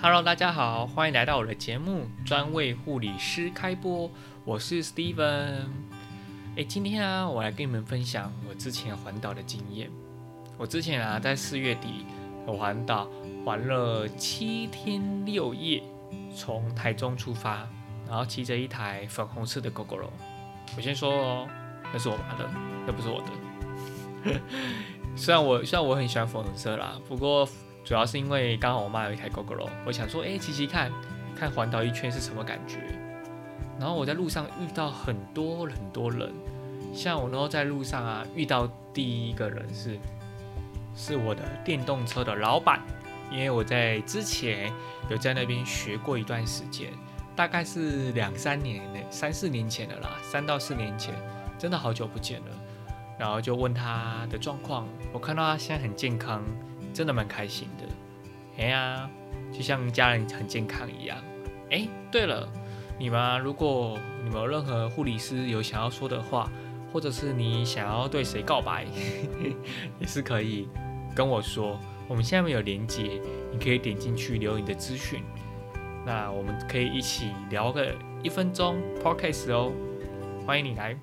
Hello，大家好，欢迎来到我的节目，专为护理师开播。我是 Steven。哎，今天啊，我来跟你们分享我之前环岛的经验。我之前啊，在四月底，我环岛玩了七天六夜，从台中出发，然后骑着一台粉红色的 GoGo 罗。我先说哦，那是我妈的，那不是我的。虽然我虽然我很喜欢粉红色啦，不过。主要是因为刚好我妈有一台 GoGo 我想说，哎，骑骑看看环岛一圈是什么感觉。然后我在路上遇到很多很多人，像我那时候在路上啊，遇到第一个人是是我的电动车的老板，因为我在之前有在那边学过一段时间，大概是两三年、三四年前的啦，三到四年前，真的好久不见了。然后就问他的状况，我看到他现在很健康。真的蛮开心的，哎呀，就像家人很健康一样。哎，对了，你们如果你们有任何护理师有想要说的话，或者是你想要对谁告白，也是可以跟我说。我们下面有连接，你可以点进去留你的资讯。那我们可以一起聊个一分钟 podcast 哦，欢迎你来。